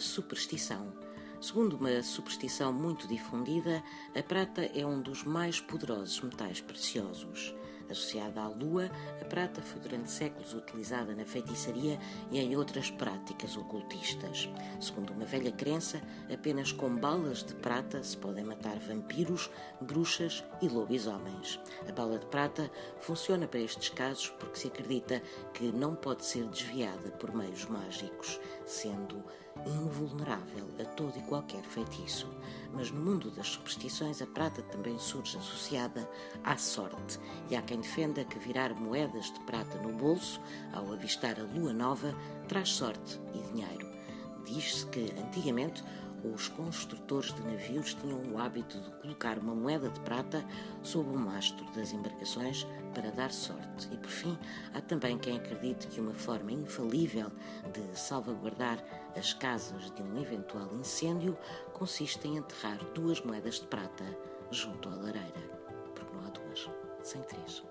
superstição. Segundo uma superstição muito difundida, a prata é um dos mais poderosos metais preciosos. Associada à lua, a prata foi durante séculos utilizada na feitiçaria e em outras práticas ocultistas. Segundo uma velha crença, apenas com balas de prata se podem matar vampiros, bruxas e lobisomens. A bala de prata funciona para estes casos porque se acredita que não pode ser desviada por meios mágicos, sendo invulnerável todo e qualquer feitiço. Mas no mundo das superstições, a prata também surge associada à sorte, e há quem defenda que virar moedas de prata no bolso, ao avistar a lua nova, traz sorte e dinheiro. Diz-se que, antigamente, os construtores de navios tinham o hábito de colocar uma moeda de prata sob o mastro das embarcações para dar sorte. E por fim, há também quem acredite que uma forma infalível de salvaguardar as casas de um eventual incêndio consiste em enterrar duas moedas de prata junto à lareira. Porque não há duas, sem três.